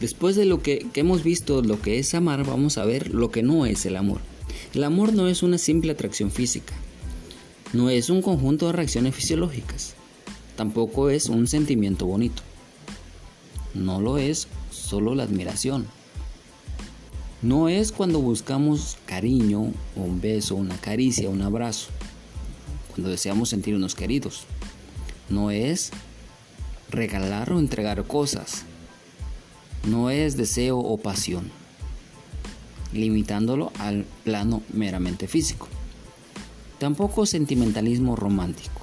Después de lo que, hemos visto lo que es amar, vamos a ver lo que no es el amor. El amor no es una simple atracción física, no es un conjunto de reacciones fisiológicas, tampoco es un sentimiento bonito, no lo es solo la admiración. No es cuando buscamos cariño, un beso, una caricia, un abrazo, cuando deseamos sentirnos queridos. No es regalar o entregar cosas. No es deseo o pasión, limitándolo al plano meramente físico. Tampoco sentimentalismo romántico.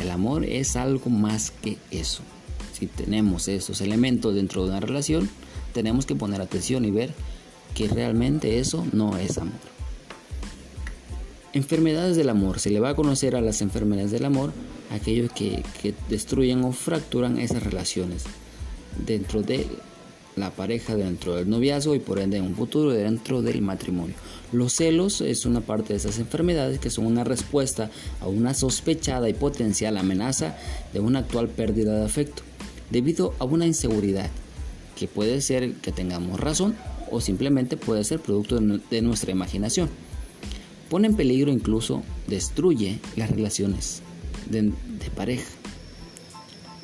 El amor es algo más que eso. Si tenemos estos elementos dentro de una relación, tenemos que poner atención y ver que realmente eso no es amor. Enfermedades del amor. Se le va a conocer a las enfermedades del amor aquellos que, que destruyen o fracturan esas relaciones dentro de la pareja, dentro del noviazgo y por ende en un futuro dentro del matrimonio. Los celos es una parte de esas enfermedades que son una respuesta a una sospechada y potencial amenaza de una actual pérdida de afecto debido a una inseguridad que puede ser que tengamos razón o simplemente puede ser producto de nuestra imaginación. Pone en peligro incluso destruye las relaciones de, pareja.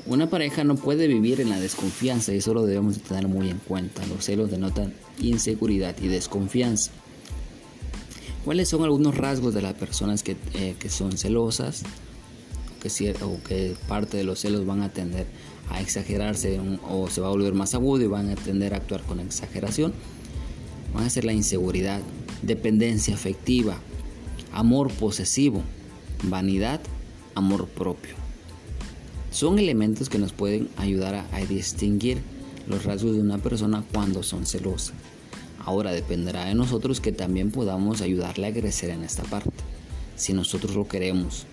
Una pareja no puede vivir en la desconfianza y eso lo debemos tener muy en cuenta. Los celos denotan inseguridad y desconfianza. ¿Cuáles son algunos rasgos de las personas que, eh, son celosas? Que, o que parte de los celos van a tender a exagerarse o se va a volver más agudo y van a tender a actuar con exageración, van a ser la inseguridad, dependencia afectiva, amor posesivo, vanidad, amor propio. Son elementos que nos pueden ayudar a, distinguir los rasgos de una persona cuando son celosas. Ahora dependerá de nosotros que también podamos ayudarle a crecer en esta parte. Si nosotros lo queremos,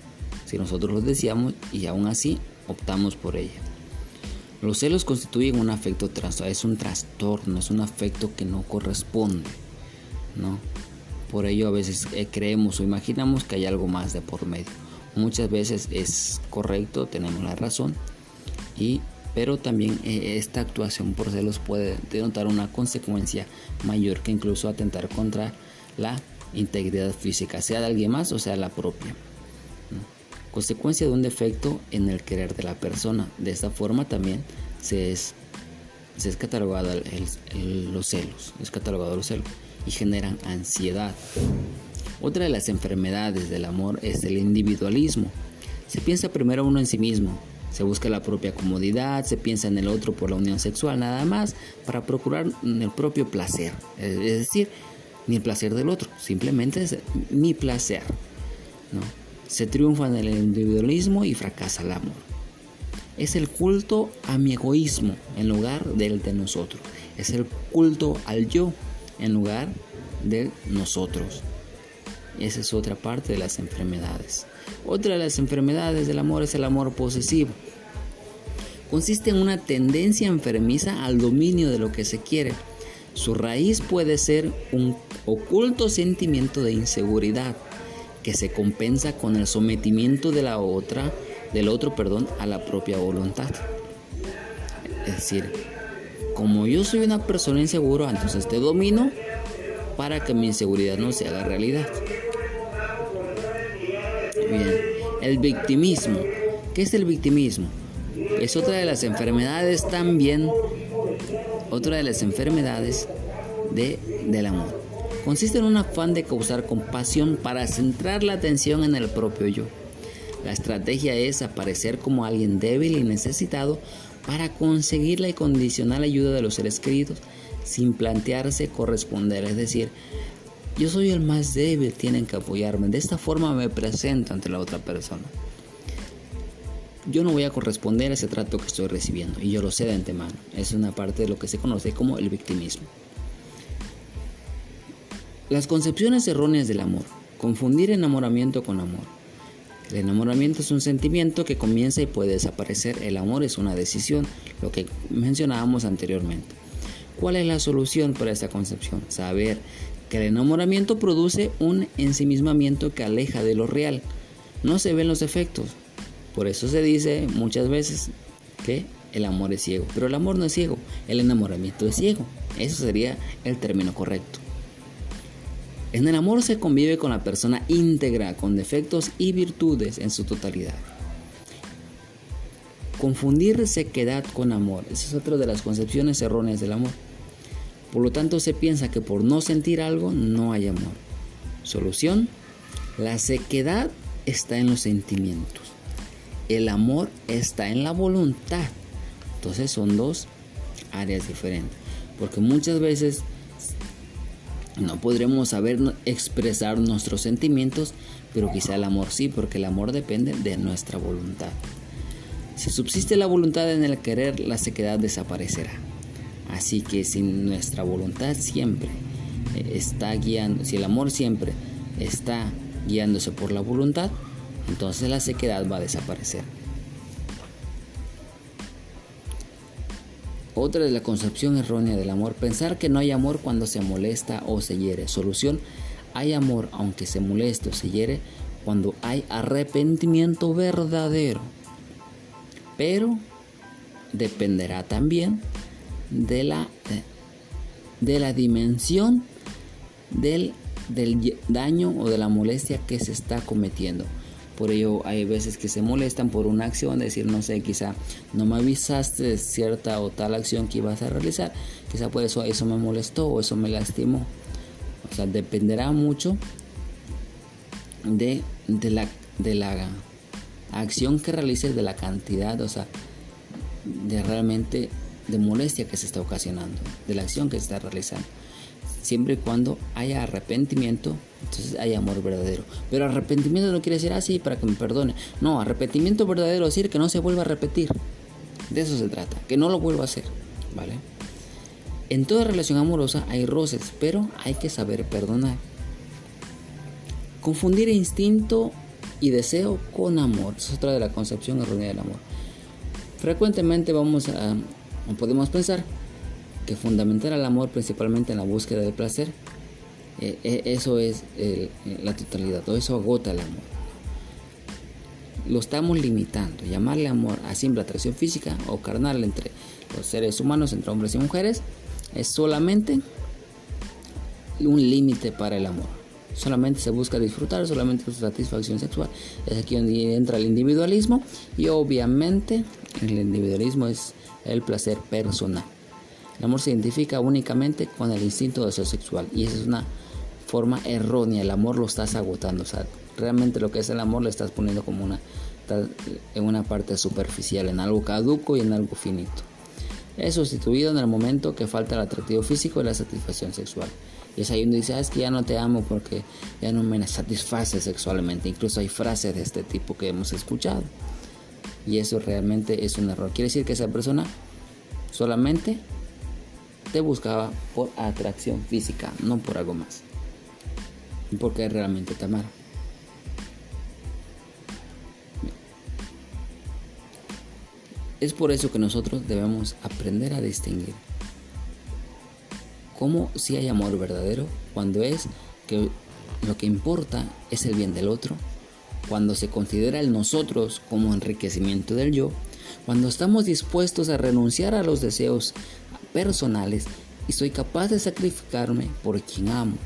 si nosotros lo deseamos y aún así optamos por ella. Los celos constituyen un afecto trastorno, es un trastorno, es un afecto que no corresponde, ¿no? Por ello a veces eh, creemos o imaginamos que hay algo más de por medio. Muchas veces es correcto, tenemos la razón, y, pero también eh, esta actuación por celos puede denotar una consecuencia mayor que incluso atentar contra la integridad física, sea de alguien más o sea la propia consecuencia de un defecto en el querer de la persona. De esta forma también se es, se es catalogado los celos, es catalogado los celos y generan ansiedad. Otra de las enfermedades del amor es el individualismo. Se piensa primero uno en sí mismo, se busca la propia comodidad, se piensa en el otro por la unión sexual, nada más para procurar el propio placer. Es decir, ni el placer del otro, simplemente es mi placer. Se triunfa en el individualismo y fracasa el amor. Es el culto a mi egoísmo en lugar del de nosotros. Es el culto al yo en lugar de nosotros. Esa es otra parte de las enfermedades. Otra de las enfermedades del amor es el amor posesivo. Consiste en una tendencia enfermiza al dominio de lo que se quiere. Su raíz puede ser un oculto sentimiento de inseguridad, que se compensa con el sometimiento de la otra, del otro, perdón, a la propia voluntad. Es decir, como yo soy una persona insegura, entonces te domino para que mi inseguridad no se haga realidad. El victimismo. ¿Qué es el victimismo? Es otra de las enfermedades también, otra de las enfermedades de, del amor consiste en un afán de causar compasión para centrar la atención en el propio yo. La estrategia es aparecer como alguien débil y necesitado para conseguir la incondicional ayuda de los seres queridos sin plantearse corresponder, es decir, yo soy el más débil, tienen que apoyarme. De esta forma me presento ante la otra persona. Yo no voy a corresponder a ese trato que estoy recibiendo y yo lo sé de antemano. Es una parte de lo que se conoce como el victimismo. Las concepciones erróneas del amor. Confundir enamoramiento con amor. El enamoramiento es un sentimiento que comienza y puede desaparecer. El amor es una decisión, lo que mencionábamos anteriormente. ¿Cuál es la solución para esta concepción? Saber que el enamoramiento produce un ensimismamiento que aleja de lo real. No se ven los efectos. Por eso se dice muchas veces que el amor es ciego. Pero el amor no es ciego, el enamoramiento es ciego. Eso sería el término correcto. En el amor se convive con la persona íntegra, con defectos y virtudes en su totalidad. Confundir sequedad con amor, esa es otra de las concepciones erróneas del amor. Por lo tanto, se piensa que por no sentir algo no hay amor. Solución, la sequedad está en los sentimientos. El amor está en la voluntad. Entonces son dos áreas diferentes. Porque muchas veces no podremos saber expresar nuestros sentimientos, pero quizá el amor sí, porque el amor depende de nuestra voluntad. Si subsiste la voluntad en el querer, la sequedad desaparecerá. Así que si nuestra voluntad siempre eh, está guiando, si el amor siempre está guiándose por la voluntad, entonces la sequedad va a desaparecer. Otra de la concepción errónea del amor, pensar que no hay amor cuando se molesta o se hiere. Solución, hay amor aunque se moleste o se hiere cuando hay arrepentimiento verdadero. Pero dependerá también de la, de la dimensión del, del daño o de la molestia que se está cometiendo. Por ello hay veces que se molestan por una acción, decir, no sé, quizá no me avisaste de cierta o tal acción que ibas a realizar, quizá por eso eso me molestó o eso me lastimó. O sea, dependerá mucho de, de, la, de la acción que realices, de la cantidad, o sea, de realmente de molestia que se está ocasionando, de la acción que se está realizando siempre y cuando haya arrepentimiento, entonces hay amor verdadero. Pero arrepentimiento no quiere decir así para que me perdone. No, arrepentimiento verdadero es decir que no se vuelva a repetir. De eso se trata, que no lo vuelva a hacer, ¿vale? En toda relación amorosa hay roces, pero hay que saber perdonar. Confundir instinto y deseo con amor, es otra de la concepción errónea del amor. Frecuentemente vamos a podemos pensar que fundamentar el amor principalmente en la búsqueda del placer, eh, eh, eso es la totalidad, todo eso agota el amor. Lo estamos limitando, llamarle amor a simple atracción física o carnal entre los seres humanos, entre hombres y mujeres, es solamente un límite para el amor. Solamente se busca disfrutar, solamente su satisfacción sexual. Es aquí donde entra el individualismo y obviamente el individualismo es el placer personal. El amor se identifica únicamente con el instinto de deseo sexual y esa es una forma errónea. El amor lo estás agotando. O sea, realmente lo que es el amor lo estás poniendo como una, en una parte superficial, en algo caduco y en algo finito. Es sustituido en el momento que falta el atractivo físico y la satisfacción sexual. Y es ahí donde dice, ah, es que ya no te amo porque ya no me satisface sexualmente. Incluso hay frases de este tipo que hemos escuchado. Y eso realmente es un error. Quiere decir que esa persona solamente te buscaba por atracción física, no por algo más. Porque realmente te amara. Es por eso que nosotros debemos aprender a distinguir cómo si hay amor verdadero cuando es que lo que importa es el bien del otro, cuando se considera el nosotros como enriquecimiento del yo, cuando estamos dispuestos a renunciar a los deseos personales y soy capaz de sacrificarme por quien amo.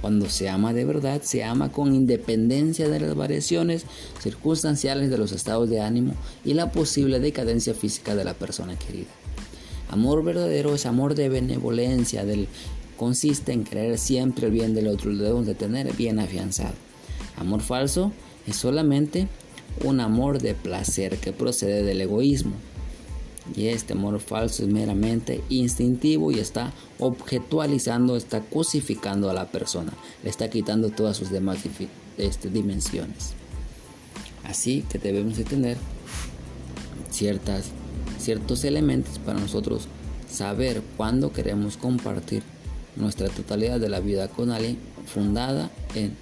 Cuando se ama de verdad, se ama con independencia de las variaciones circunstanciales de los estados de ánimo y la posible decadencia física de la persona querida. Amor verdadero es amor de benevolencia, del, consiste en creer siempre el bien del otro, lo debemos de tener bien afianzado. Amor falso es solamente un amor de placer que procede del egoísmo, y este amor falso es meramente instintivo y está objetualizando, está cosificando a la persona, le está quitando todas sus demás este, dimensiones. Así que debemos de tener ciertas, ciertos elementos para nosotros saber cuándo queremos compartir nuestra totalidad de la vida con alguien fundada en,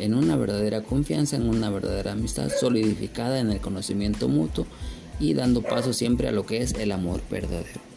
en una verdadera confianza, en una verdadera amistad solidificada en el conocimiento mutuo y dando paso siempre a lo que es el amor verdadero.